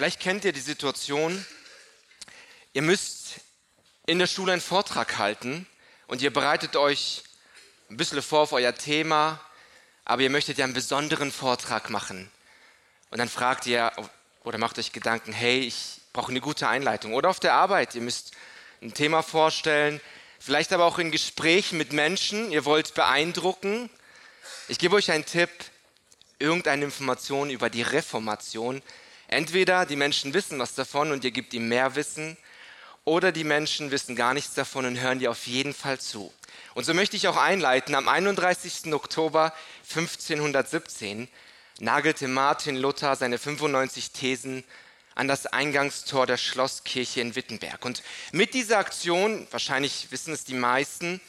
Vielleicht kennt ihr die Situation, ihr müsst in der Schule einen Vortrag halten und ihr bereitet euch ein bisschen vor auf euer Thema, aber ihr möchtet ja einen besonderen Vortrag machen. Und dann fragt ihr oder macht euch Gedanken, hey, ich brauche eine gute Einleitung. Oder auf der Arbeit, ihr müsst ein Thema vorstellen, vielleicht aber auch in Gesprächen mit Menschen, ihr wollt beeindrucken. Ich gebe euch einen Tipp, irgendeine Information über die Reformation. Entweder die Menschen wissen was davon und ihr gebt ihm mehr Wissen, oder die Menschen wissen gar nichts davon und hören dir auf jeden Fall zu. Und so möchte ich auch einleiten, am 31. Oktober 1517 nagelte Martin Luther seine 95 Thesen an das Eingangstor der Schlosskirche in Wittenberg. Und mit dieser Aktion, wahrscheinlich wissen es die meisten,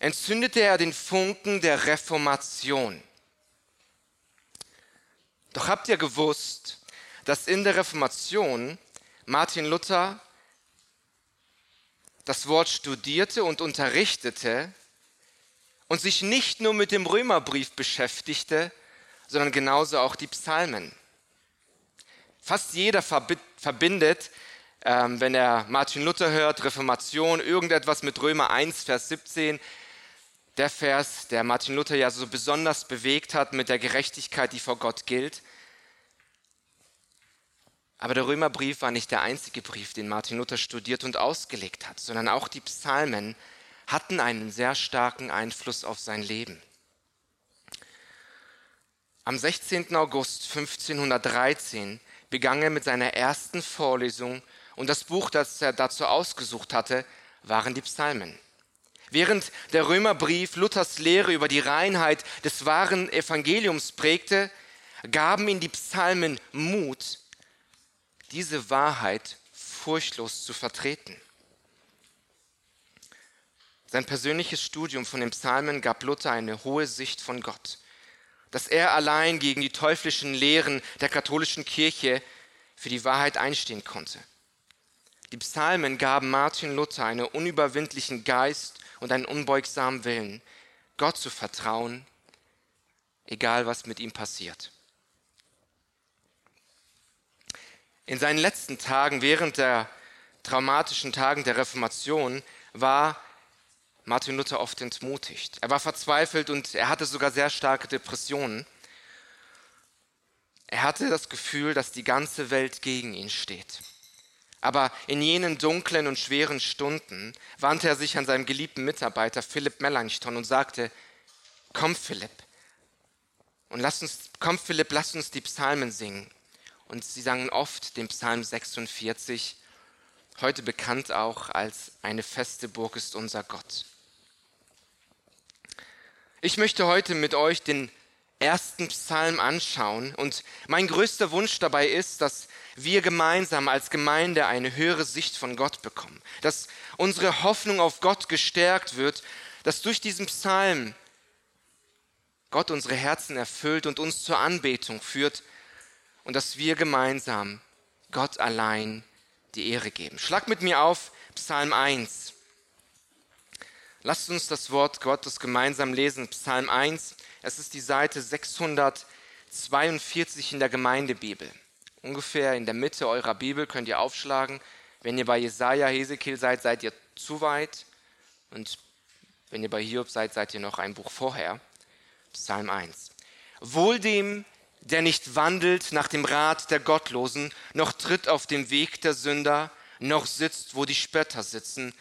entzündete er den Funken der Reformation. Doch habt ihr gewusst, dass in der Reformation Martin Luther das Wort studierte und unterrichtete und sich nicht nur mit dem Römerbrief beschäftigte, sondern genauso auch die Psalmen. Fast jeder verbindet, ähm, wenn er Martin Luther hört, Reformation, irgendetwas mit Römer 1, Vers 17, der Vers, der Martin Luther ja so besonders bewegt hat mit der Gerechtigkeit, die vor Gott gilt. Aber der Römerbrief war nicht der einzige Brief, den Martin Luther studiert und ausgelegt hat, sondern auch die Psalmen hatten einen sehr starken Einfluss auf sein Leben. Am 16. August 1513 begann er mit seiner ersten Vorlesung und das Buch, das er dazu ausgesucht hatte, waren die Psalmen. Während der Römerbrief Luthers Lehre über die Reinheit des wahren Evangeliums prägte, gaben ihm die Psalmen Mut, diese Wahrheit furchtlos zu vertreten. Sein persönliches Studium von den Psalmen gab Luther eine hohe Sicht von Gott, dass er allein gegen die teuflischen Lehren der katholischen Kirche für die Wahrheit einstehen konnte. Die Psalmen gaben Martin Luther einen unüberwindlichen Geist und einen unbeugsamen Willen, Gott zu vertrauen, egal was mit ihm passiert. In seinen letzten Tagen, während der traumatischen Tagen der Reformation, war Martin Luther oft entmutigt. Er war verzweifelt und er hatte sogar sehr starke Depressionen. Er hatte das Gefühl, dass die ganze Welt gegen ihn steht. Aber in jenen dunklen und schweren Stunden wandte er sich an seinen geliebten Mitarbeiter Philipp Melanchthon und sagte, komm Philipp, und lass uns, komm Philipp, lass uns die Psalmen singen und sie sangen oft den Psalm 46, heute bekannt auch als eine feste Burg ist unser Gott. Ich möchte heute mit euch den ersten Psalm anschauen. Und mein größter Wunsch dabei ist, dass wir gemeinsam als Gemeinde eine höhere Sicht von Gott bekommen, dass unsere Hoffnung auf Gott gestärkt wird, dass durch diesen Psalm Gott unsere Herzen erfüllt und uns zur Anbetung führt, und dass wir gemeinsam Gott allein die Ehre geben. Schlag mit mir auf Psalm 1. Lasst uns das Wort Gottes gemeinsam lesen. Psalm 1, es ist die Seite 642 in der Gemeindebibel. Ungefähr in der Mitte eurer Bibel könnt ihr aufschlagen. Wenn ihr bei Jesaja, Hesekiel seid, seid ihr zu weit. Und wenn ihr bei Hiob seid, seid ihr noch ein Buch vorher. Psalm 1. Wohl dem, der nicht wandelt nach dem Rat der Gottlosen, noch tritt auf dem Weg der Sünder, noch sitzt, wo die Spötter sitzen,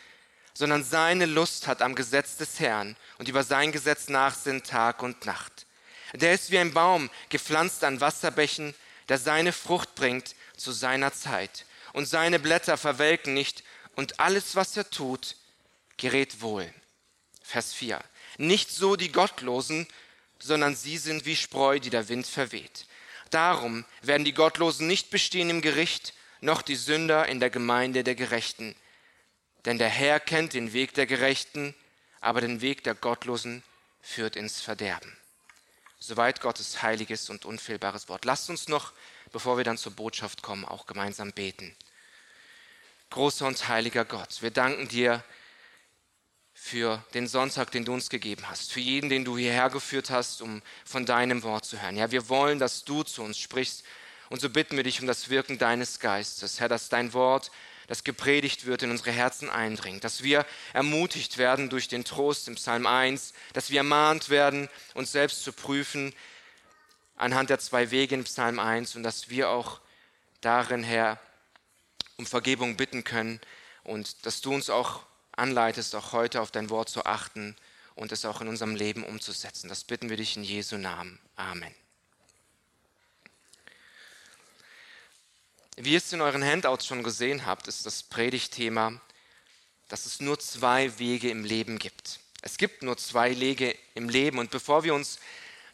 sondern seine Lust hat am Gesetz des Herrn und über sein Gesetz nachsinnt Tag und Nacht. Der ist wie ein Baum, gepflanzt an Wasserbächen, der seine Frucht bringt zu seiner Zeit. Und seine Blätter verwelken nicht, und alles, was er tut, gerät wohl. Vers 4. Nicht so die Gottlosen, sondern sie sind wie Spreu, die der Wind verweht. Darum werden die Gottlosen nicht bestehen im Gericht, noch die Sünder in der Gemeinde der Gerechten. Denn der Herr kennt den Weg der Gerechten, aber den Weg der Gottlosen führt ins Verderben. Soweit Gottes heiliges und unfehlbares Wort. Lasst uns noch, bevor wir dann zur Botschaft kommen, auch gemeinsam beten. Großer und heiliger Gott, wir danken dir, für den Sonntag, den du uns gegeben hast, für jeden, den du hierher geführt hast, um von deinem Wort zu hören. Ja, wir wollen, dass du zu uns sprichst Und so bitten wir dich um das Wirken deines Geistes, Herr, dass dein Wort, das gepredigt wird, in unsere Herzen eindringt, dass wir ermutigt werden durch den Trost im Psalm 1, dass wir ermahnt werden, uns selbst zu prüfen anhand der zwei Wege in Psalm 1 und dass wir auch darin, Herr, um Vergebung bitten können und dass du uns auch anleitest, auch heute auf dein Wort zu achten und es auch in unserem Leben umzusetzen. Das bitten wir dich in Jesu Namen. Amen. Wie ihr es in euren Handouts schon gesehen habt, ist das Predigtthema, dass es nur zwei Wege im Leben gibt. Es gibt nur zwei Wege im Leben. Und bevor wir uns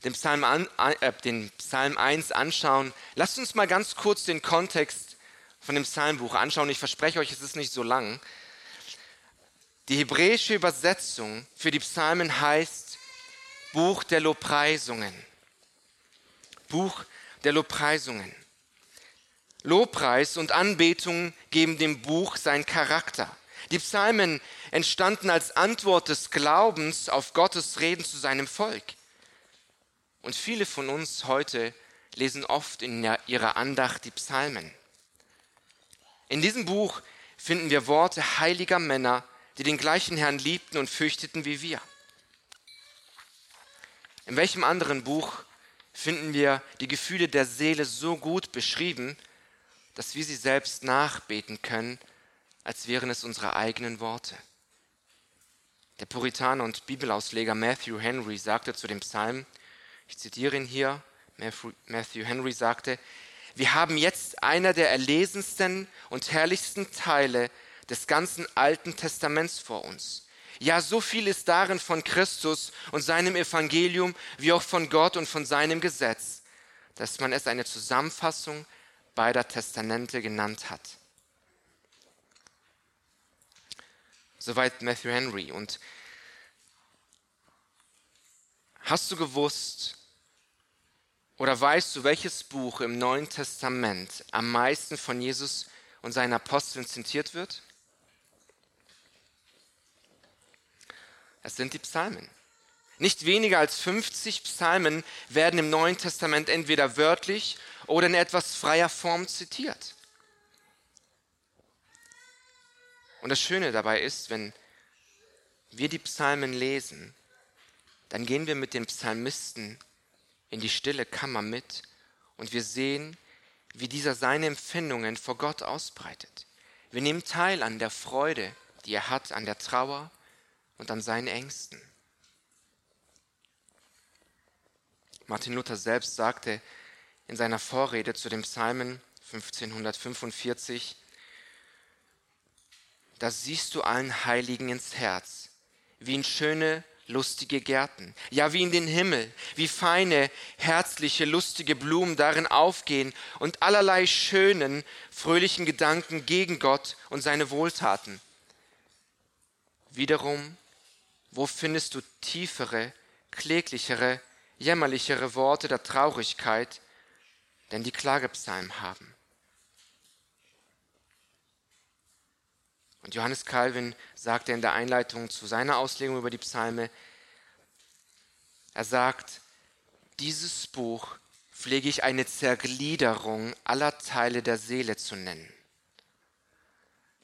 den Psalm, an, äh, den Psalm 1 anschauen, lasst uns mal ganz kurz den Kontext von dem Psalmbuch anschauen. Ich verspreche euch, es ist nicht so lang. Die hebräische Übersetzung für die Psalmen heißt Buch der Lobpreisungen. Buch der Lobpreisungen. Lobpreis und Anbetung geben dem Buch seinen Charakter. Die Psalmen entstanden als Antwort des Glaubens auf Gottes Reden zu seinem Volk. Und viele von uns heute lesen oft in ihrer Andacht die Psalmen. In diesem Buch finden wir Worte heiliger Männer, die den gleichen Herrn liebten und fürchteten wie wir. In welchem anderen Buch finden wir die Gefühle der Seele so gut beschrieben, dass wir sie selbst nachbeten können, als wären es unsere eigenen Worte. Der Puritaner und Bibelausleger Matthew Henry sagte zu dem Psalm, ich zitiere ihn hier, Matthew Henry sagte, wir haben jetzt einer der erlesensten und herrlichsten Teile des ganzen Alten Testaments vor uns. Ja, so viel ist darin von Christus und seinem Evangelium wie auch von Gott und von seinem Gesetz, dass man es eine Zusammenfassung beider Testamente genannt hat. Soweit Matthew Henry. Und hast du gewusst oder weißt du, welches Buch im Neuen Testament am meisten von Jesus und seinen Aposteln zitiert wird? Es sind die Psalmen. Nicht weniger als 50 Psalmen werden im Neuen Testament entweder wörtlich oder in etwas freier Form zitiert. Und das Schöne dabei ist, wenn wir die Psalmen lesen, dann gehen wir mit den Psalmisten in die stille Kammer mit und wir sehen, wie dieser seine Empfindungen vor Gott ausbreitet. Wir nehmen teil an der Freude, die er hat, an der Trauer und an seinen Ängsten. Martin Luther selbst sagte, in seiner Vorrede zu dem Psalmen 1545, da siehst du allen Heiligen ins Herz, wie in schöne, lustige Gärten, ja wie in den Himmel, wie feine, herzliche, lustige Blumen darin aufgehen und allerlei schönen, fröhlichen Gedanken gegen Gott und seine Wohltaten. Wiederum, wo findest du tiefere, kläglichere, jämmerlichere Worte der Traurigkeit, denn die Klagepsalmen haben. Und Johannes Calvin sagte in der Einleitung zu seiner Auslegung über die Psalme, er sagt, dieses Buch pflege ich eine Zergliederung aller Teile der Seele zu nennen.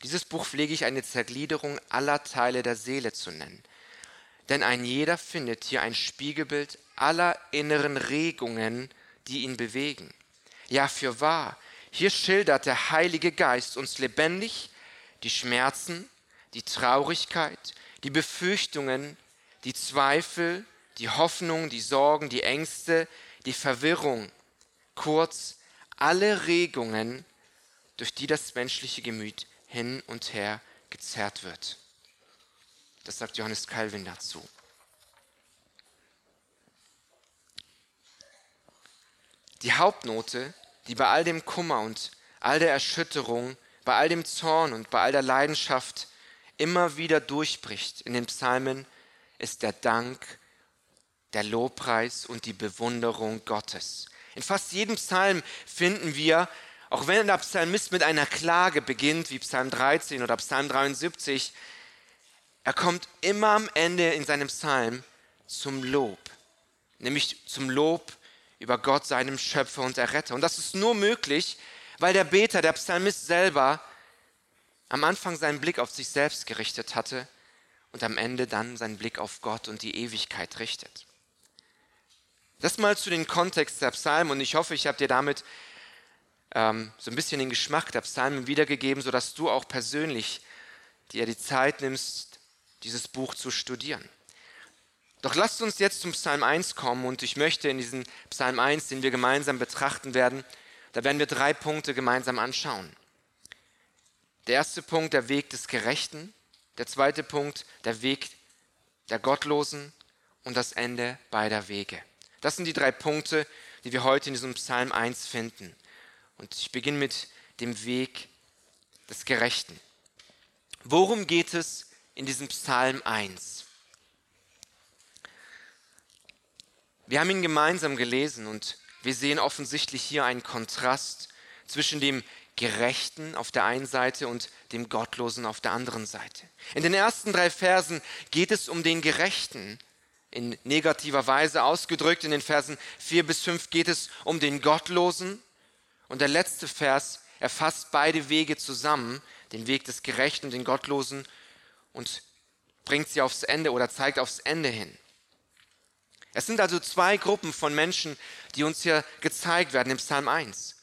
Dieses Buch pflege ich eine Zergliederung aller Teile der Seele zu nennen. Denn ein jeder findet hier ein Spiegelbild aller inneren Regungen, die ihn bewegen. Ja, für wahr, hier schildert der Heilige Geist uns lebendig die Schmerzen, die Traurigkeit, die Befürchtungen, die Zweifel, die Hoffnung, die Sorgen, die Ängste, die Verwirrung, kurz alle Regungen, durch die das menschliche Gemüt hin und her gezerrt wird. Das sagt Johannes Calvin dazu. Die Hauptnote, die bei all dem Kummer und all der Erschütterung, bei all dem Zorn und bei all der Leidenschaft immer wieder durchbricht in den Psalmen, ist der Dank, der Lobpreis und die Bewunderung Gottes. In fast jedem Psalm finden wir, auch wenn der Psalmist mit einer Klage beginnt, wie Psalm 13 oder Psalm 73, er kommt immer am Ende in seinem Psalm zum Lob, nämlich zum Lob über Gott, seinem Schöpfer und Erretter. Und das ist nur möglich, weil der Beter, der Psalmist selber, am Anfang seinen Blick auf sich selbst gerichtet hatte und am Ende dann seinen Blick auf Gott und die Ewigkeit richtet. Das mal zu den Kontext der Psalmen und ich hoffe, ich habe dir damit ähm, so ein bisschen den Geschmack der Psalmen wiedergegeben, sodass du auch persönlich dir die Zeit nimmst, dieses Buch zu studieren. Doch lasst uns jetzt zum Psalm 1 kommen und ich möchte in diesen Psalm 1, den wir gemeinsam betrachten werden, da werden wir drei Punkte gemeinsam anschauen. Der erste Punkt, der Weg des Gerechten. Der zweite Punkt, der Weg der Gottlosen. Und das Ende beider Wege. Das sind die drei Punkte, die wir heute in diesem Psalm 1 finden. Und ich beginne mit dem Weg des Gerechten. Worum geht es in diesem Psalm 1? Wir haben ihn gemeinsam gelesen und wir sehen offensichtlich hier einen Kontrast zwischen dem Gerechten auf der einen Seite und dem Gottlosen auf der anderen Seite. In den ersten drei Versen geht es um den Gerechten, in negativer Weise ausgedrückt. In den Versen 4 bis 5 geht es um den Gottlosen. Und der letzte Vers erfasst beide Wege zusammen, den Weg des Gerechten und den Gottlosen, und bringt sie aufs Ende oder zeigt aufs Ende hin. Es sind also zwei Gruppen von Menschen, die uns hier gezeigt werden im Psalm 1.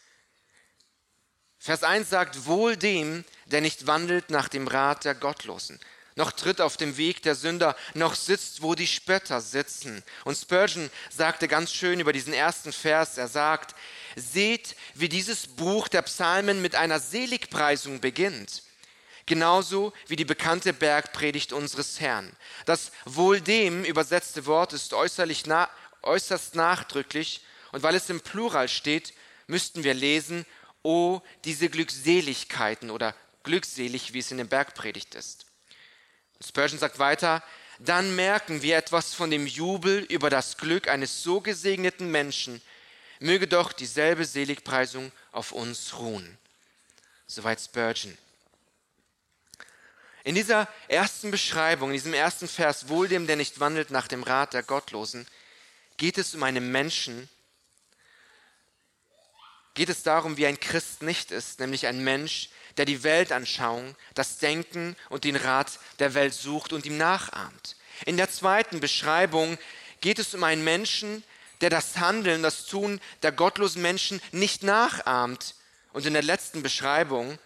Vers 1 sagt, wohl dem, der nicht wandelt nach dem Rat der Gottlosen, noch tritt auf dem Weg der Sünder, noch sitzt, wo die Spötter sitzen. Und Spurgeon sagte ganz schön über diesen ersten Vers, er sagt, seht, wie dieses Buch der Psalmen mit einer Seligpreisung beginnt genauso wie die bekannte Bergpredigt unseres Herrn. Das wohl dem übersetzte Wort ist äußerlich na, äußerst nachdrücklich und weil es im Plural steht, müssten wir lesen, oh, diese Glückseligkeiten oder glückselig, wie es in der Bergpredigt ist. Spurgeon sagt weiter, dann merken wir etwas von dem Jubel über das Glück eines so gesegneten Menschen. Möge doch dieselbe Seligpreisung auf uns ruhen. Soweit Spurgeon. In dieser ersten Beschreibung, in diesem ersten Vers, wohl dem, der nicht wandelt nach dem Rat der Gottlosen, geht es um einen Menschen, geht es darum, wie ein Christ nicht ist, nämlich ein Mensch, der die Weltanschauung, das Denken und den Rat der Welt sucht und ihm nachahmt. In der zweiten Beschreibung geht es um einen Menschen, der das Handeln, das Tun der gottlosen Menschen nicht nachahmt. Und in der letzten Beschreibung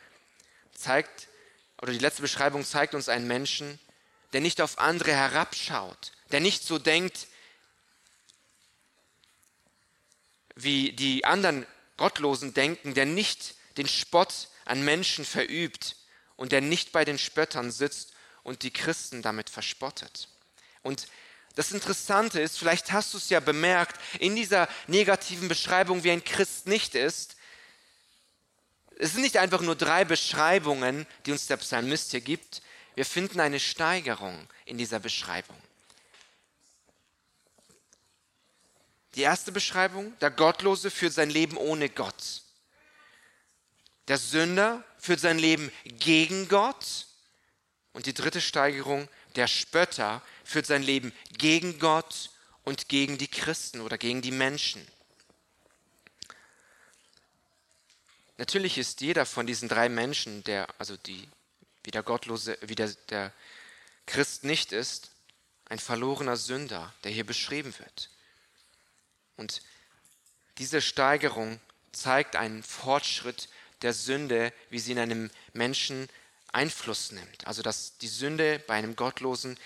zeigt oder die letzte Beschreibung zeigt uns einen Menschen, der nicht auf andere herabschaut, der nicht so denkt, wie die anderen Gottlosen denken, der nicht den Spott an Menschen verübt und der nicht bei den Spöttern sitzt und die Christen damit verspottet. Und das Interessante ist, vielleicht hast du es ja bemerkt, in dieser negativen Beschreibung, wie ein Christ nicht ist, es sind nicht einfach nur drei Beschreibungen, die uns der Psalmist hier gibt. Wir finden eine Steigerung in dieser Beschreibung. Die erste Beschreibung, der Gottlose führt sein Leben ohne Gott. Der Sünder führt sein Leben gegen Gott. Und die dritte Steigerung, der Spötter führt sein Leben gegen Gott und gegen die Christen oder gegen die Menschen. Natürlich ist jeder von diesen drei Menschen, der, also die, wie der Gottlose, wie der, der Christ nicht ist, ein verlorener Sünder, der hier beschrieben wird. Und diese Steigerung zeigt einen Fortschritt der Sünde, wie sie in einem Menschen Einfluss nimmt. Also dass die Sünde bei einem Gottlosen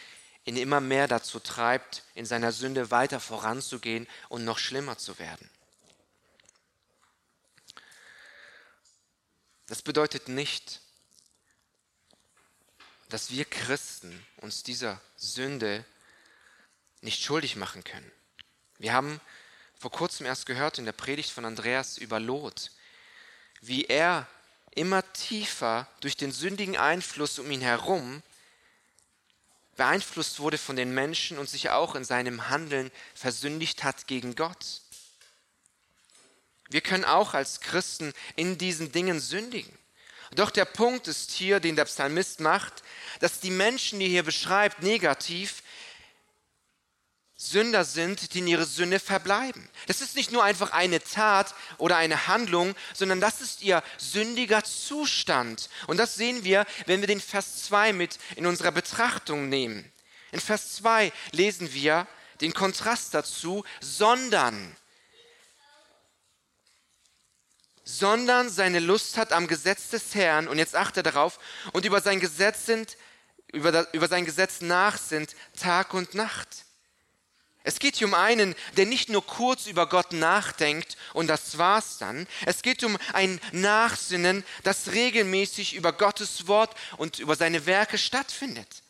ihn immer mehr dazu treibt, in seiner Sünde weiter voranzugehen und noch schlimmer zu werden. Das bedeutet nicht, dass wir Christen uns dieser Sünde nicht schuldig machen können. Wir haben vor kurzem erst gehört in der Predigt von Andreas über Lot, wie er immer tiefer durch den sündigen Einfluss um ihn herum beeinflusst wurde von den Menschen und sich auch in seinem Handeln versündigt hat gegen Gott. Wir können auch als Christen in diesen Dingen sündigen. Doch der Punkt ist hier, den der Psalmist macht, dass die Menschen, die hier beschreibt, negativ, Sünder sind, die in ihrer Sünde verbleiben. Das ist nicht nur einfach eine Tat oder eine Handlung, sondern das ist ihr sündiger Zustand. Und das sehen wir, wenn wir den Vers 2 mit in unserer Betrachtung nehmen. In Vers 2 lesen wir den Kontrast dazu, sondern, sondern seine Lust hat am Gesetz des Herrn, und jetzt achte darauf, und über sein Gesetz sind, über, das, über sein Gesetz nach sind Tag und Nacht. Es geht hier um einen, der nicht nur kurz über Gott nachdenkt und das war's dann. Es geht um ein Nachsinnen, das regelmäßig über Gottes Wort und über seine Werke stattfindet.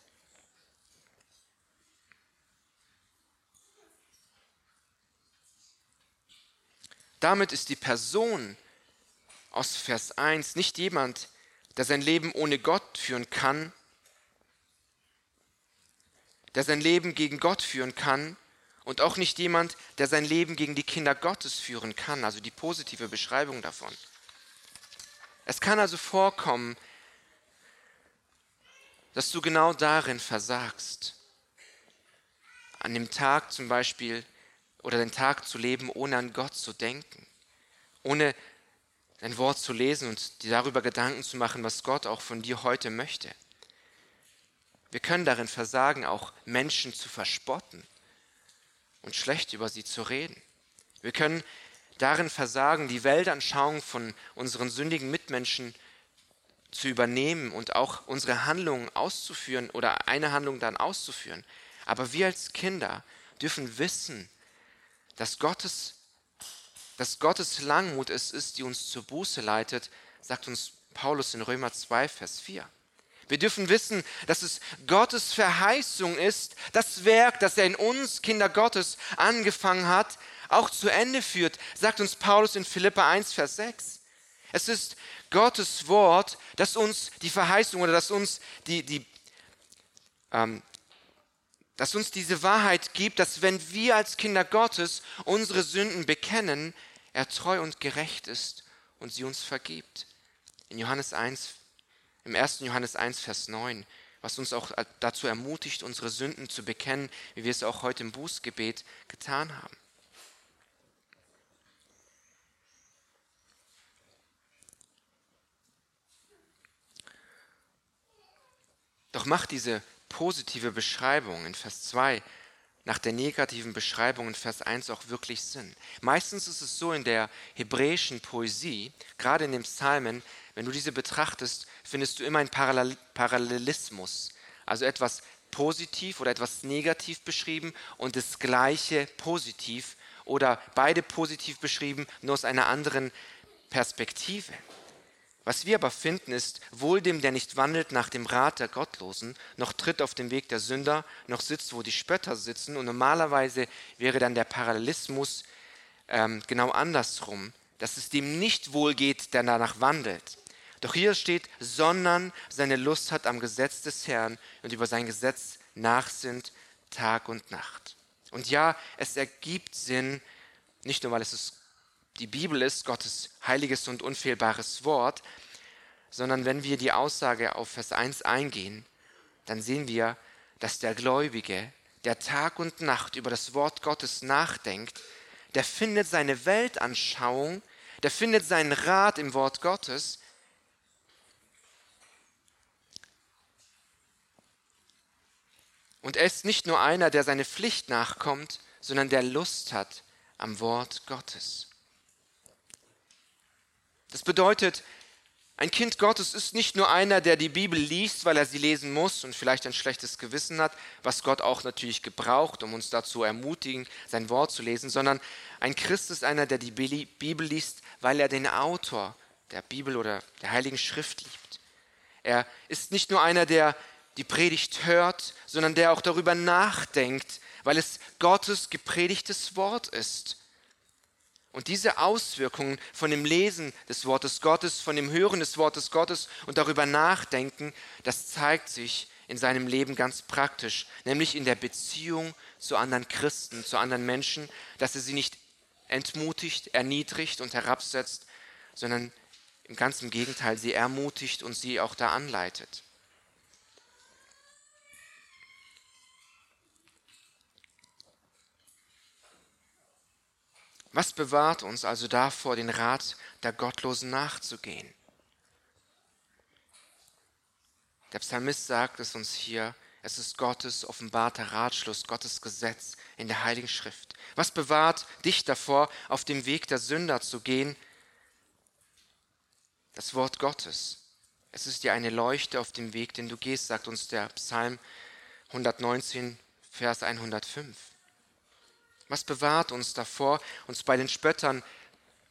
Damit ist die Person aus Vers 1 nicht jemand, der sein Leben ohne Gott führen kann, der sein Leben gegen Gott führen kann, und auch nicht jemand, der sein Leben gegen die Kinder Gottes führen kann, also die positive Beschreibung davon. Es kann also vorkommen, dass du genau darin versagst. An dem Tag zum Beispiel oder den Tag zu leben, ohne an Gott zu denken, ohne dein Wort zu lesen und dir darüber Gedanken zu machen, was Gott auch von dir heute möchte. Wir können darin versagen, auch Menschen zu verspotten und schlecht über sie zu reden. Wir können darin versagen, die Weltanschauung von unseren sündigen Mitmenschen zu übernehmen und auch unsere Handlungen auszuführen oder eine Handlung dann auszuführen. Aber wir als Kinder dürfen wissen, dass Gottes, dass Gottes Langmut es ist, die uns zur Buße leitet, sagt uns Paulus in Römer 2, Vers 4. Wir dürfen wissen, dass es Gottes Verheißung ist, das Werk, das er in uns, Kinder Gottes, angefangen hat, auch zu Ende führt, sagt uns Paulus in Philippa 1, Vers 6. Es ist Gottes Wort, das uns die Verheißung oder das uns die, die ähm, dass uns diese Wahrheit gibt, dass wenn wir als Kinder Gottes unsere Sünden bekennen, er treu und gerecht ist und sie uns vergibt. In Johannes 1, im 1. Johannes 1, Vers 9, was uns auch dazu ermutigt, unsere Sünden zu bekennen, wie wir es auch heute im Bußgebet getan haben. Doch macht diese positive Beschreibung in Vers 2 nach der negativen Beschreibung in Vers 1 auch wirklich Sinn. Meistens ist es so in der hebräischen Poesie, gerade in den Psalmen, wenn du diese betrachtest, findest du immer einen Parallelismus, also etwas positiv oder etwas negativ beschrieben und das gleiche positiv oder beide positiv beschrieben, nur aus einer anderen Perspektive. Was wir aber finden, ist, wohl dem, der nicht wandelt nach dem Rat der Gottlosen, noch tritt auf dem Weg der Sünder, noch sitzt, wo die Spötter sitzen. Und normalerweise wäre dann der Parallelismus ähm, genau andersrum, dass es dem nicht wohl geht, der danach wandelt. Doch hier steht, sondern seine Lust hat am Gesetz des Herrn und über sein Gesetz nachsinnt Tag und Nacht. Und ja, es ergibt Sinn, nicht nur weil es die Bibel ist, Gottes heiliges und unfehlbares Wort, sondern wenn wir die Aussage auf Vers 1 eingehen, dann sehen wir, dass der Gläubige, der Tag und Nacht über das Wort Gottes nachdenkt, der findet seine Weltanschauung, der findet seinen Rat im Wort Gottes. Und er ist nicht nur einer, der seine Pflicht nachkommt, sondern der Lust hat am Wort Gottes. Das bedeutet, ein Kind Gottes ist nicht nur einer, der die Bibel liest, weil er sie lesen muss und vielleicht ein schlechtes Gewissen hat, was Gott auch natürlich gebraucht, um uns dazu zu ermutigen, sein Wort zu lesen, sondern ein Christ ist einer, der die Bibel liest, weil er den Autor der Bibel oder der Heiligen Schrift liebt. Er ist nicht nur einer, der die Predigt hört, sondern der auch darüber nachdenkt, weil es Gottes gepredigtes Wort ist. Und diese Auswirkungen von dem Lesen des Wortes Gottes, von dem Hören des Wortes Gottes und darüber nachdenken, das zeigt sich in seinem Leben ganz praktisch, nämlich in der Beziehung zu anderen Christen, zu anderen Menschen, dass er sie nicht entmutigt, erniedrigt und herabsetzt, sondern im ganzen Gegenteil sie ermutigt und sie auch da anleitet. Was bewahrt uns also davor, den Rat der Gottlosen nachzugehen? Der Psalmist sagt es uns hier, es ist Gottes offenbarter Ratschluss, Gottes Gesetz in der Heiligen Schrift. Was bewahrt dich davor, auf dem Weg der Sünder zu gehen? Das Wort Gottes. Es ist dir eine Leuchte auf dem Weg, den du gehst, sagt uns der Psalm 119, Vers 105. Was bewahrt uns davor, uns bei den Spöttern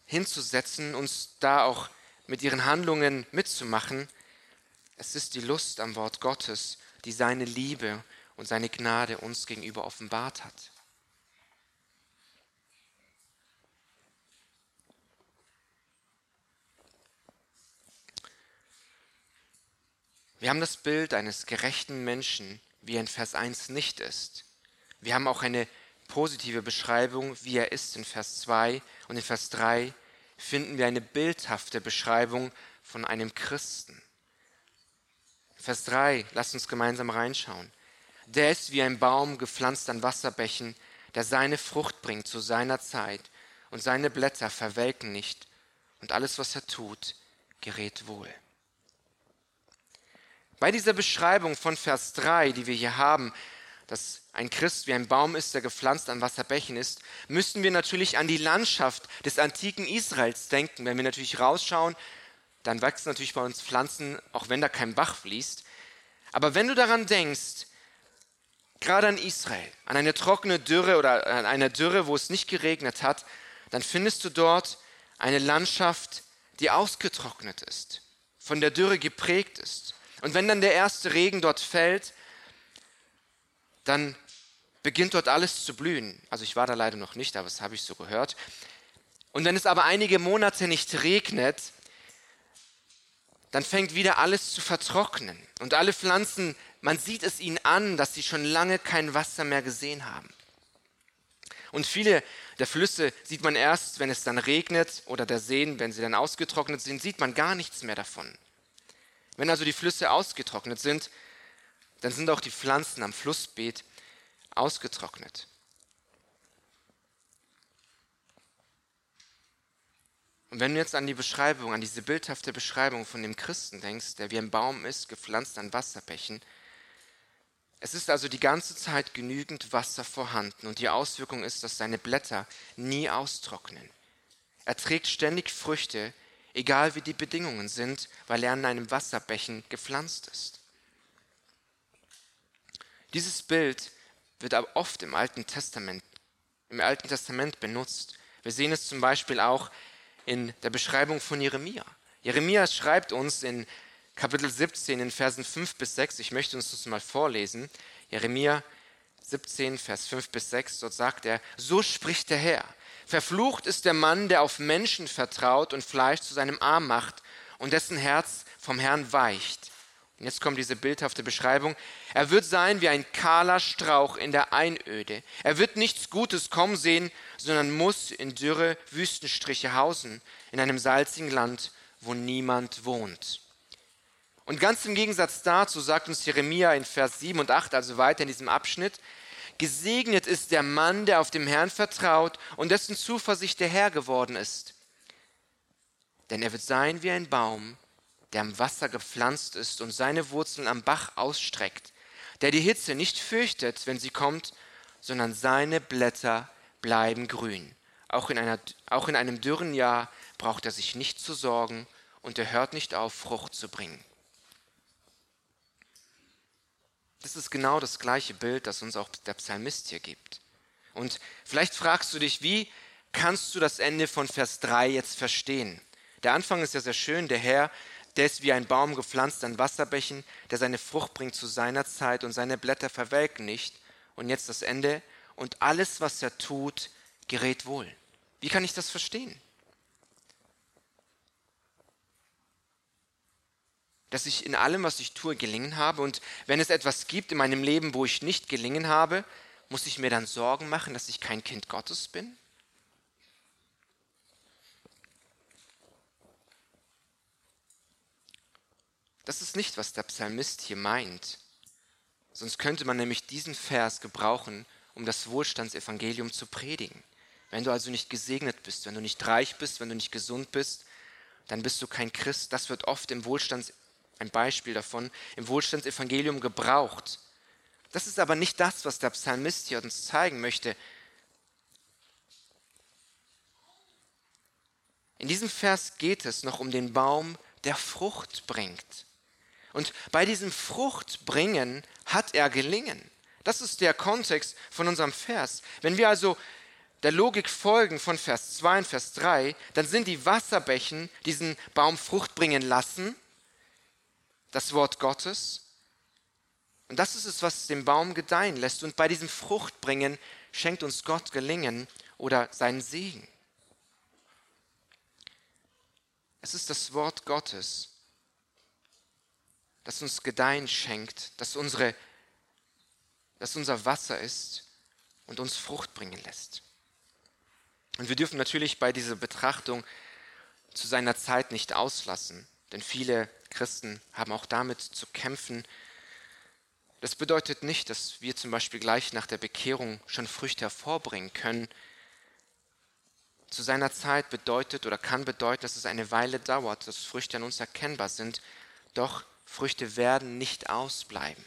hinzusetzen, uns da auch mit ihren Handlungen mitzumachen? Es ist die Lust am Wort Gottes, die seine Liebe und seine Gnade uns gegenüber offenbart hat. Wir haben das Bild eines gerechten Menschen, wie er in Vers 1 nicht ist. Wir haben auch eine positive Beschreibung, wie er ist in Vers 2 und in Vers 3 finden wir eine bildhafte Beschreibung von einem Christen. Vers 3, lasst uns gemeinsam reinschauen. Der ist wie ein Baum gepflanzt an Wasserbächen, der seine Frucht bringt zu seiner Zeit, und seine Blätter verwelken nicht, und alles, was er tut, gerät wohl. Bei dieser Beschreibung von Vers 3, die wir hier haben, dass ein Christ wie ein Baum ist, der gepflanzt an Wasserbächen ist, müssen wir natürlich an die Landschaft des antiken Israels denken. Wenn wir natürlich rausschauen dann wachsen natürlich bei uns Pflanzen, auch wenn da kein Bach fließt. Aber wenn du daran denkst, gerade an Israel, an eine trockene Dürre oder an eine Dürre, wo es nicht geregnet hat, dann findest du dort eine Landschaft, die ausgetrocknet ist, von der Dürre geprägt ist. Und wenn dann der erste Regen dort fällt, dann beginnt dort alles zu blühen. Also ich war da leider noch nicht, aber das habe ich so gehört. Und wenn es aber einige Monate nicht regnet, dann fängt wieder alles zu vertrocknen. Und alle Pflanzen, man sieht es ihnen an, dass sie schon lange kein Wasser mehr gesehen haben. Und viele der Flüsse sieht man erst, wenn es dann regnet, oder der Seen, wenn sie dann ausgetrocknet sind, sieht man gar nichts mehr davon. Wenn also die Flüsse ausgetrocknet sind, dann sind auch die Pflanzen am Flussbeet ausgetrocknet. Und wenn du jetzt an die Beschreibung, an diese bildhafte Beschreibung von dem Christen denkst, der wie ein Baum ist, gepflanzt an Wasserbächen, es ist also die ganze Zeit genügend Wasser vorhanden und die Auswirkung ist, dass seine Blätter nie austrocknen. Er trägt ständig Früchte, egal wie die Bedingungen sind, weil er an einem Wasserbechen gepflanzt ist. Dieses Bild wird aber oft im Alten Testament, im Alten Testament benutzt. Wir sehen es zum Beispiel auch in der Beschreibung von Jeremia. Jeremia schreibt uns in Kapitel 17 in Versen 5 bis 6, ich möchte uns das mal vorlesen. Jeremia 17, Vers 5 bis 6, dort sagt er, so spricht der Herr. Verflucht ist der Mann, der auf Menschen vertraut und Fleisch zu seinem Arm macht und dessen Herz vom Herrn weicht. Jetzt kommt diese bildhafte Beschreibung. Er wird sein wie ein kahler Strauch in der Einöde. Er wird nichts Gutes kommen sehen, sondern muss in dürre Wüstenstriche hausen, in einem salzigen Land, wo niemand wohnt. Und ganz im Gegensatz dazu sagt uns Jeremia in Vers 7 und 8, also weiter in diesem Abschnitt, Gesegnet ist der Mann, der auf dem Herrn vertraut und dessen Zuversicht der Herr geworden ist. Denn er wird sein wie ein Baum, der am Wasser gepflanzt ist und seine Wurzeln am Bach ausstreckt, der die Hitze nicht fürchtet, wenn sie kommt, sondern seine Blätter bleiben grün. Auch in, einer, auch in einem dürren Jahr braucht er sich nicht zu sorgen und er hört nicht auf, Frucht zu bringen. Das ist genau das gleiche Bild, das uns auch der Psalmist hier gibt. Und vielleicht fragst du dich, wie kannst du das Ende von Vers 3 jetzt verstehen? Der Anfang ist ja sehr schön, der Herr der ist wie ein Baum gepflanzt an Wasserbächen, der seine Frucht bringt zu seiner Zeit und seine Blätter verwelken nicht. Und jetzt das Ende. Und alles, was er tut, gerät wohl. Wie kann ich das verstehen? Dass ich in allem, was ich tue, gelingen habe. Und wenn es etwas gibt in meinem Leben, wo ich nicht gelingen habe, muss ich mir dann Sorgen machen, dass ich kein Kind Gottes bin? Das ist nicht, was der Psalmist hier meint. Sonst könnte man nämlich diesen Vers gebrauchen, um das Wohlstandsevangelium zu predigen. Wenn du also nicht gesegnet bist, wenn du nicht reich bist, wenn du nicht gesund bist, dann bist du kein Christ. Das wird oft im Wohlstands, ein Beispiel davon, im Wohlstandsevangelium gebraucht. Das ist aber nicht das, was der Psalmist hier uns zeigen möchte. In diesem Vers geht es noch um den Baum, der Frucht bringt. Und bei diesem Fruchtbringen hat er gelingen. Das ist der Kontext von unserem Vers. Wenn wir also der Logik folgen von Vers 2 und Vers 3, dann sind die Wasserbächen diesen Baum Frucht bringen lassen, das Wort Gottes. Und das ist es, was den Baum gedeihen lässt. Und bei diesem Fruchtbringen schenkt uns Gott Gelingen oder seinen Segen. Es ist das Wort Gottes, das uns Gedeihen schenkt, das, unsere, das unser Wasser ist und uns Frucht bringen lässt. Und wir dürfen natürlich bei dieser Betrachtung zu seiner Zeit nicht auslassen, denn viele Christen haben auch damit zu kämpfen. Das bedeutet nicht, dass wir zum Beispiel gleich nach der Bekehrung schon Früchte hervorbringen können. Zu seiner Zeit bedeutet oder kann bedeuten, dass es eine Weile dauert, dass Früchte an uns erkennbar sind, doch Früchte werden nicht ausbleiben.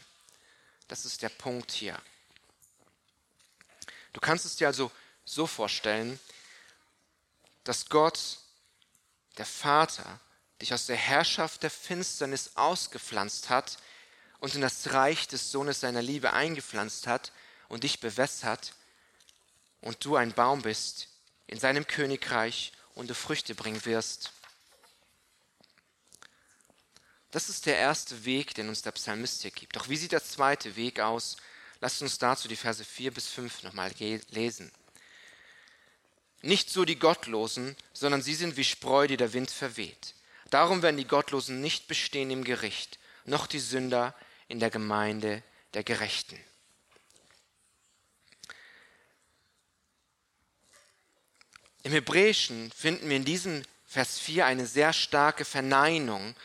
Das ist der Punkt hier. Du kannst es dir also so vorstellen, dass Gott, der Vater, dich aus der Herrschaft der Finsternis ausgepflanzt hat und in das Reich des Sohnes seiner Liebe eingepflanzt hat und dich bewässert und du ein Baum bist in seinem Königreich und du Früchte bringen wirst. Das ist der erste Weg, den uns der Psalmist hier gibt. Doch wie sieht der zweite Weg aus? Lasst uns dazu die Verse 4 bis 5 nochmal lesen. Nicht so die Gottlosen, sondern sie sind wie Spreu, die der Wind verweht. Darum werden die Gottlosen nicht bestehen im Gericht, noch die Sünder in der Gemeinde der Gerechten. Im Hebräischen finden wir in diesem Vers 4 eine sehr starke Verneinung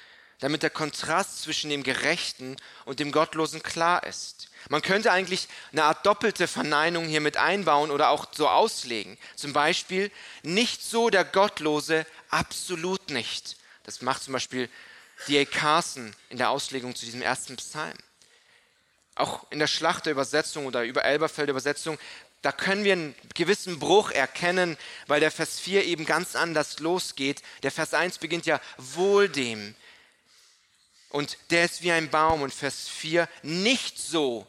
damit der Kontrast zwischen dem Gerechten und dem Gottlosen klar ist. Man könnte eigentlich eine Art doppelte Verneinung hier mit einbauen oder auch so auslegen. Zum Beispiel, nicht so der Gottlose, absolut nicht. Das macht zum Beispiel D.A. Carson in der Auslegung zu diesem ersten Psalm. Auch in der Schlachterübersetzung oder über Elberfelder Übersetzung, da können wir einen gewissen Bruch erkennen, weil der Vers 4 eben ganz anders losgeht. Der Vers 1 beginnt ja wohl dem, und der ist wie ein Baum. Und Vers 4, nicht so.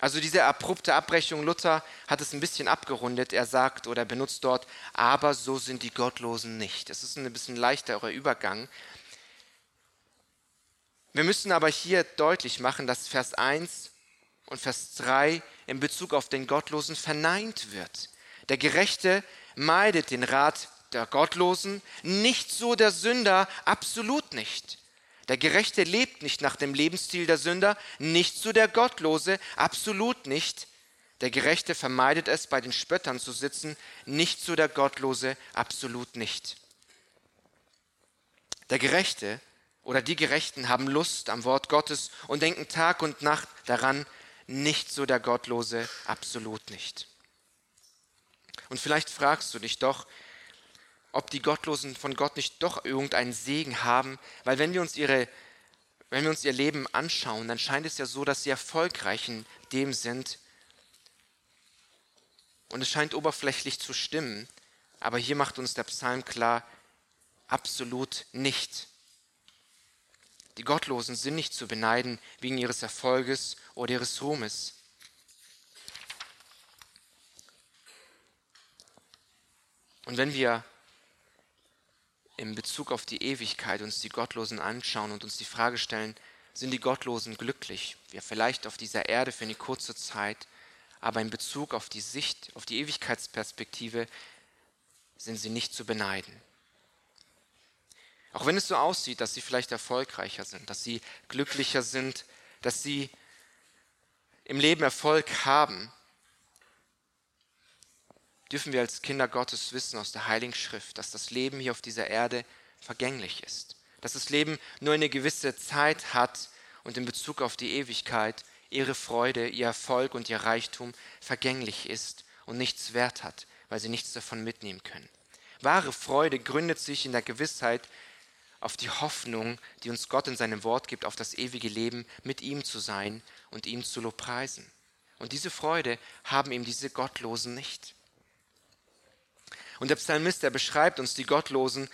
Also diese abrupte Abbrechung, Luther hat es ein bisschen abgerundet. Er sagt oder benutzt dort, aber so sind die Gottlosen nicht. Es ist ein bisschen leichterer Übergang. Wir müssen aber hier deutlich machen, dass Vers 1 und Vers 3 in Bezug auf den Gottlosen verneint wird. Der Gerechte meidet den Rat der Gottlosen, nicht so der Sünder, absolut nicht. Der Gerechte lebt nicht nach dem Lebensstil der Sünder, nicht so der Gottlose, absolut nicht. Der Gerechte vermeidet es, bei den Spöttern zu sitzen, nicht so der Gottlose, absolut nicht. Der Gerechte oder die Gerechten haben Lust am Wort Gottes und denken Tag und Nacht daran, nicht so der Gottlose, absolut nicht. Und vielleicht fragst du dich doch, ob die Gottlosen von Gott nicht doch irgendeinen Segen haben, weil wenn wir uns ihre wenn wir uns ihr Leben anschauen, dann scheint es ja so, dass sie erfolgreich in dem sind. Und es scheint oberflächlich zu stimmen, aber hier macht uns der Psalm klar, absolut nicht. Die Gottlosen sind nicht zu beneiden wegen ihres Erfolges oder ihres Ruhmes. Und wenn wir in Bezug auf die Ewigkeit uns die Gottlosen anschauen und uns die Frage stellen, sind die Gottlosen glücklich? Ja, vielleicht auf dieser Erde für eine kurze Zeit, aber in Bezug auf die Sicht, auf die Ewigkeitsperspektive sind sie nicht zu beneiden. Auch wenn es so aussieht, dass sie vielleicht erfolgreicher sind, dass sie glücklicher sind, dass sie im Leben Erfolg haben, dürfen wir als Kinder Gottes wissen aus der Heiligen Schrift, dass das Leben hier auf dieser Erde vergänglich ist. Dass das Leben nur eine gewisse Zeit hat und in Bezug auf die Ewigkeit ihre Freude, ihr Erfolg und ihr Reichtum vergänglich ist und nichts wert hat, weil sie nichts davon mitnehmen können. Wahre Freude gründet sich in der Gewissheit auf die Hoffnung, die uns Gott in seinem Wort gibt, auf das ewige Leben, mit ihm zu sein und ihm zu lobpreisen. Und diese Freude haben eben diese Gottlosen nicht. Und der Psalmist, der beschreibt uns die Gottlosen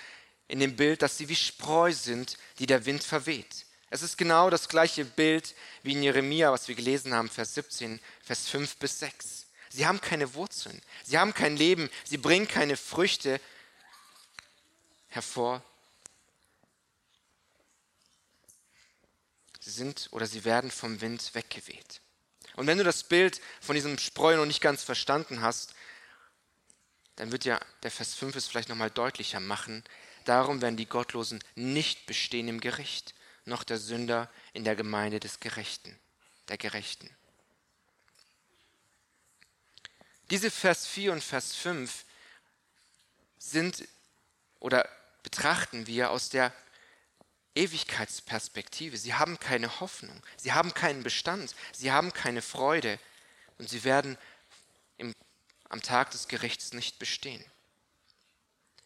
in dem Bild, dass sie wie Spreu sind, die der Wind verweht. Es ist genau das gleiche Bild wie in Jeremia, was wir gelesen haben, Vers 17, Vers 5 bis 6. Sie haben keine Wurzeln, sie haben kein Leben, sie bringen keine Früchte hervor. Sie sind oder sie werden vom Wind weggeweht. Und wenn du das Bild von diesem Spreu noch nicht ganz verstanden hast, dann wird ja der Vers 5 es vielleicht nochmal deutlicher machen. Darum werden die Gottlosen nicht bestehen im Gericht, noch der Sünder in der Gemeinde des Gerechten, der Gerechten. Diese Vers 4 und Vers 5 sind oder betrachten wir aus der Ewigkeitsperspektive. Sie haben keine Hoffnung, sie haben keinen Bestand, sie haben keine Freude und sie werden im, am Tag des Gerichts nicht bestehen.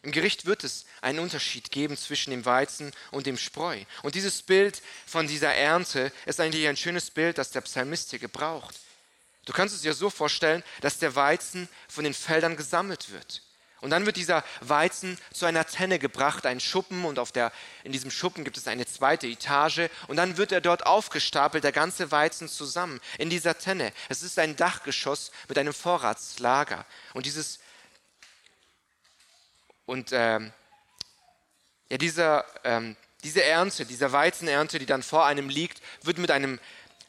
Im Gericht wird es einen Unterschied geben zwischen dem Weizen und dem Spreu. Und dieses Bild von dieser Ernte ist eigentlich ein schönes Bild, das der Psalmist hier gebraucht. Du kannst es dir so vorstellen, dass der Weizen von den Feldern gesammelt wird. Und dann wird dieser Weizen zu einer Tenne gebracht, ein Schuppen, und auf der, in diesem Schuppen gibt es eine zweite Etage, und dann wird er dort aufgestapelt, der ganze Weizen zusammen, in dieser Tenne. Es ist ein Dachgeschoss mit einem Vorratslager. Und dieses, und ähm, ja, dieser, ähm, diese Ernte, diese Weizenernte, die dann vor einem liegt, wird mit einem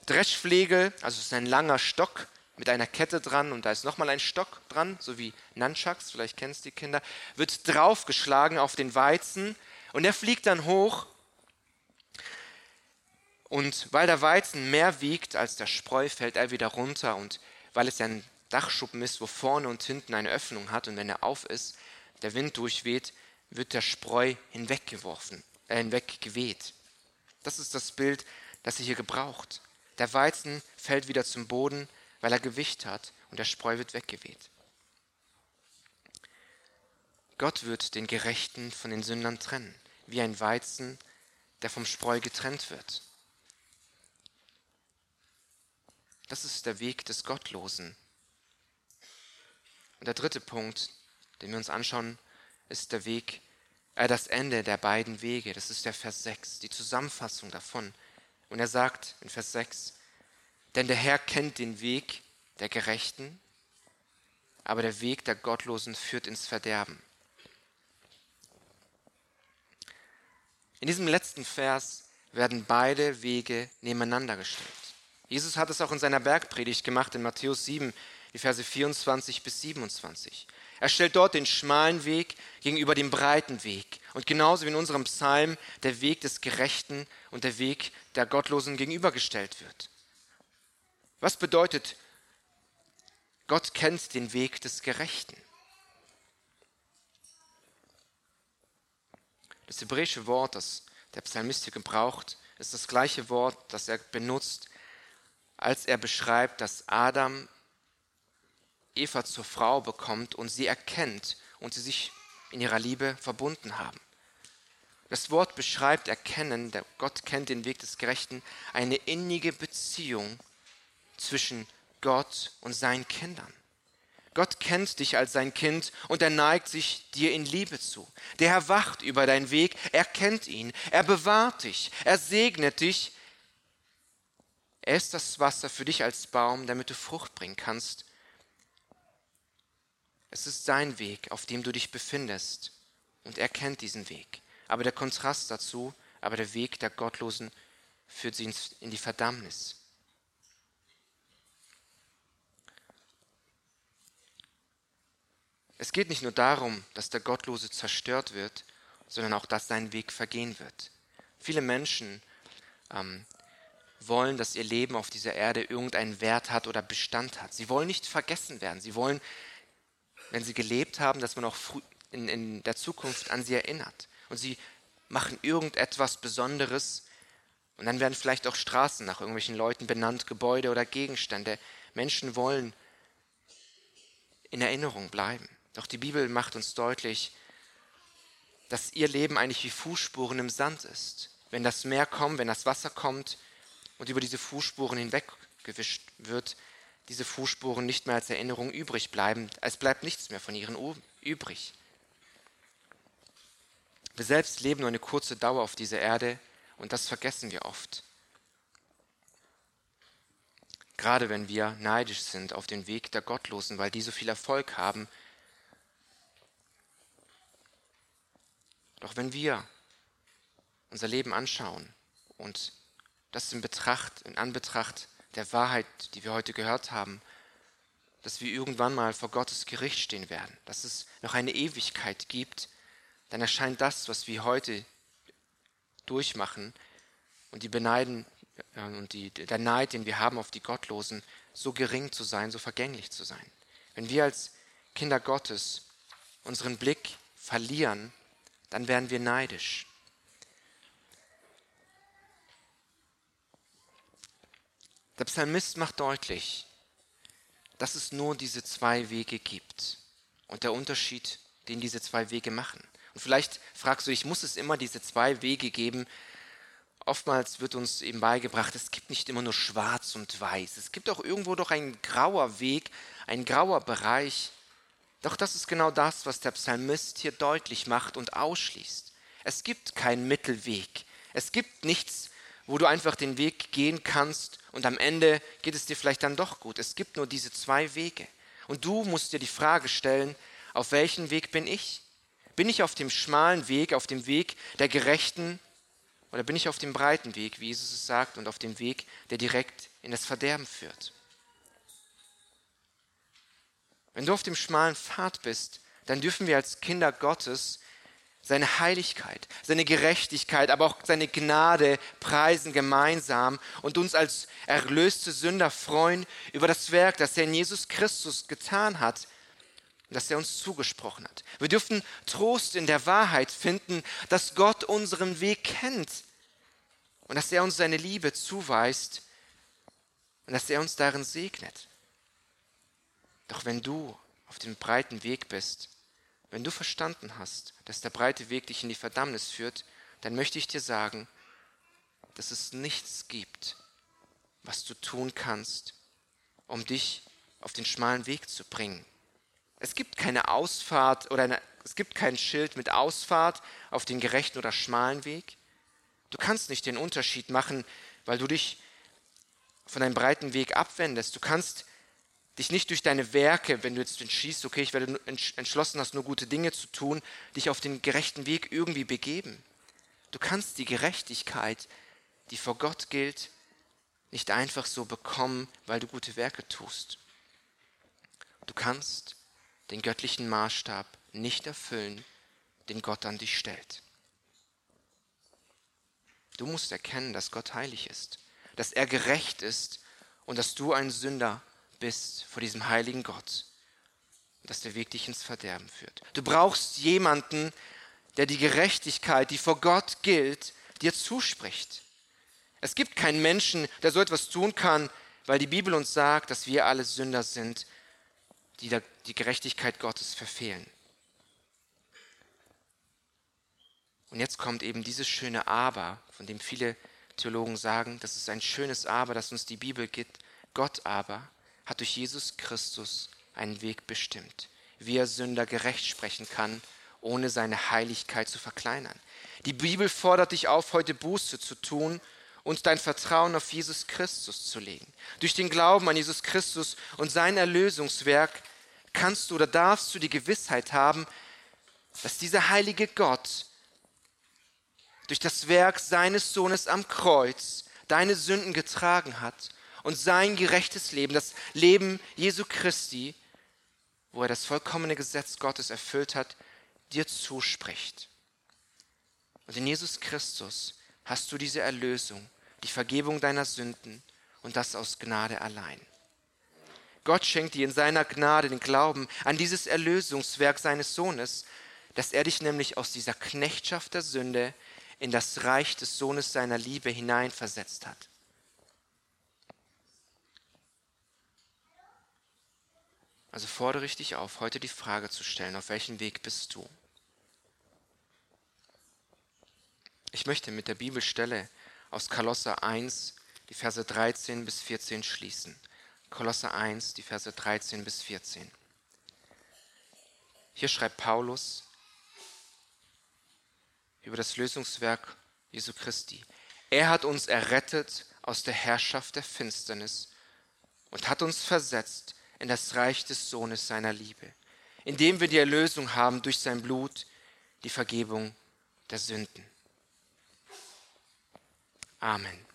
Dreschflegel, also es ist ein langer Stock, mit einer Kette dran und da ist nochmal ein Stock dran, so wie Nunchucks, vielleicht kennst die Kinder, wird draufgeschlagen auf den Weizen und der fliegt dann hoch. Und weil der Weizen mehr wiegt als der Spreu, fällt er wieder runter und weil es ja ein Dachschuppen ist, wo vorne und hinten eine Öffnung hat und wenn er auf ist, der Wind durchweht, wird der Spreu hinweggeworfen, äh, hinweggeweht. Das ist das Bild, das sie hier gebraucht. Der Weizen fällt wieder zum Boden, weil er Gewicht hat und der Spreu wird weggeweht. Gott wird den Gerechten von den Sündern trennen, wie ein Weizen, der vom Spreu getrennt wird. Das ist der Weg des Gottlosen. Und der dritte Punkt, den wir uns anschauen, ist der Weg, äh, das Ende der beiden Wege. Das ist der Vers 6, die Zusammenfassung davon. Und er sagt in Vers 6, denn der Herr kennt den Weg der Gerechten, aber der Weg der Gottlosen führt ins Verderben. In diesem letzten Vers werden beide Wege nebeneinander gestellt. Jesus hat es auch in seiner Bergpredigt gemacht in Matthäus 7, die Verse 24 bis 27. Er stellt dort den schmalen Weg gegenüber dem breiten Weg. Und genauso wie in unserem Psalm der Weg des Gerechten und der Weg der Gottlosen gegenübergestellt wird. Was bedeutet, Gott kennt den Weg des Gerechten? Das hebräische Wort, das der Psalmist hier gebraucht, ist das gleiche Wort, das er benutzt, als er beschreibt, dass Adam Eva zur Frau bekommt und sie erkennt und sie sich in ihrer Liebe verbunden haben. Das Wort beschreibt erkennen, Gott kennt den Weg des Gerechten, eine innige Beziehung zwischen Gott und seinen Kindern. Gott kennt dich als sein Kind und er neigt sich dir in Liebe zu. Der Herr wacht über deinen Weg, er kennt ihn, er bewahrt dich, er segnet dich. Er ist das Wasser für dich als Baum, damit du Frucht bringen kannst. Es ist sein Weg, auf dem du dich befindest und er kennt diesen Weg. Aber der Kontrast dazu, aber der Weg der Gottlosen führt sie in die Verdammnis. Es geht nicht nur darum, dass der Gottlose zerstört wird, sondern auch, dass sein Weg vergehen wird. Viele Menschen ähm, wollen, dass ihr Leben auf dieser Erde irgendeinen Wert hat oder Bestand hat. Sie wollen nicht vergessen werden. Sie wollen, wenn sie gelebt haben, dass man auch in, in der Zukunft an sie erinnert. Und sie machen irgendetwas Besonderes. Und dann werden vielleicht auch Straßen nach irgendwelchen Leuten benannt, Gebäude oder Gegenstände. Menschen wollen in Erinnerung bleiben. Doch die Bibel macht uns deutlich, dass ihr Leben eigentlich wie Fußspuren im Sand ist. Wenn das Meer kommt, wenn das Wasser kommt und über diese Fußspuren hinweggewischt wird, diese Fußspuren nicht mehr als Erinnerung übrig bleiben. Es bleibt nichts mehr von ihren übrig. Wir selbst leben nur eine kurze Dauer auf dieser Erde und das vergessen wir oft. Gerade wenn wir neidisch sind auf den Weg der Gottlosen, weil die so viel Erfolg haben. Doch wenn wir unser Leben anschauen und das in Betracht, in Anbetracht der Wahrheit, die wir heute gehört haben, dass wir irgendwann mal vor Gottes Gericht stehen werden, dass es noch eine Ewigkeit gibt, dann erscheint das, was wir heute durchmachen und die Beneiden und die, der Neid, den wir haben auf die Gottlosen, so gering zu sein, so vergänglich zu sein. Wenn wir als Kinder Gottes unseren Blick verlieren, dann werden wir neidisch. Der Psalmist macht deutlich, dass es nur diese zwei Wege gibt und der Unterschied, den diese zwei Wege machen. Und vielleicht fragst du, ich muss es immer diese zwei Wege geben. Oftmals wird uns eben beigebracht, es gibt nicht immer nur schwarz und weiß. Es gibt auch irgendwo doch ein grauer Weg, ein grauer Bereich. Doch das ist genau das, was der Psalmist hier deutlich macht und ausschließt. Es gibt keinen Mittelweg. Es gibt nichts, wo du einfach den Weg gehen kannst und am Ende geht es dir vielleicht dann doch gut. Es gibt nur diese zwei Wege. Und du musst dir die Frage stellen, auf welchen Weg bin ich? Bin ich auf dem schmalen Weg, auf dem Weg der Gerechten oder bin ich auf dem breiten Weg, wie Jesus es sagt, und auf dem Weg, der direkt in das Verderben führt? Wenn du auf dem schmalen Pfad bist, dann dürfen wir als Kinder Gottes seine Heiligkeit, seine Gerechtigkeit, aber auch seine Gnade preisen gemeinsam und uns als erlöste Sünder freuen über das Werk, das er in Jesus Christus getan hat und das er uns zugesprochen hat. Wir dürfen Trost in der Wahrheit finden, dass Gott unseren Weg kennt und dass er uns seine Liebe zuweist und dass er uns darin segnet. Doch wenn du auf dem breiten Weg bist, wenn du verstanden hast, dass der breite Weg dich in die Verdammnis führt, dann möchte ich dir sagen, dass es nichts gibt, was du tun kannst, um dich auf den schmalen Weg zu bringen. Es gibt keine Ausfahrt oder eine, es gibt kein Schild mit Ausfahrt auf den gerechten oder schmalen Weg. Du kannst nicht den Unterschied machen, weil du dich von einem breiten Weg abwendest. Du kannst dich nicht durch deine Werke, wenn du jetzt entschließt, okay, ich werde entschlossen hast, nur gute Dinge zu tun, dich auf den gerechten Weg irgendwie begeben. Du kannst die Gerechtigkeit, die vor Gott gilt, nicht einfach so bekommen, weil du gute Werke tust. Du kannst den göttlichen Maßstab nicht erfüllen, den Gott an dich stellt. Du musst erkennen, dass Gott heilig ist, dass er gerecht ist und dass du ein Sünder bist vor diesem heiligen Gott, dass der Weg dich ins Verderben führt. Du brauchst jemanden, der die Gerechtigkeit, die vor Gott gilt, dir zuspricht. Es gibt keinen Menschen, der so etwas tun kann, weil die Bibel uns sagt, dass wir alle Sünder sind, die die Gerechtigkeit Gottes verfehlen. Und jetzt kommt eben dieses schöne Aber, von dem viele Theologen sagen, das ist ein schönes Aber, das uns die Bibel gibt. Gott aber hat durch Jesus Christus einen Weg bestimmt, wie er Sünder gerecht sprechen kann, ohne seine Heiligkeit zu verkleinern. Die Bibel fordert dich auf, heute Buße zu tun und dein Vertrauen auf Jesus Christus zu legen. Durch den Glauben an Jesus Christus und sein Erlösungswerk kannst du oder darfst du die Gewissheit haben, dass dieser heilige Gott durch das Werk seines Sohnes am Kreuz deine Sünden getragen hat und sein gerechtes Leben, das Leben Jesu Christi, wo er das vollkommene Gesetz Gottes erfüllt hat, dir zuspricht. Und in Jesus Christus hast du diese Erlösung, die Vergebung deiner Sünden und das aus Gnade allein. Gott schenkt dir in seiner Gnade den Glauben an dieses Erlösungswerk seines Sohnes, dass er dich nämlich aus dieser Knechtschaft der Sünde in das Reich des Sohnes seiner Liebe hineinversetzt hat. Also fordere ich dich auf, heute die Frage zu stellen, auf welchem Weg bist du? Ich möchte mit der Bibelstelle aus Kolosser 1, die Verse 13 bis 14 schließen. Kolosser 1, die Verse 13 bis 14. Hier schreibt Paulus über das Lösungswerk Jesu Christi. Er hat uns errettet aus der Herrschaft der Finsternis und hat uns versetzt in das Reich des Sohnes seiner Liebe, indem wir die Erlösung haben durch sein Blut, die Vergebung der Sünden. Amen.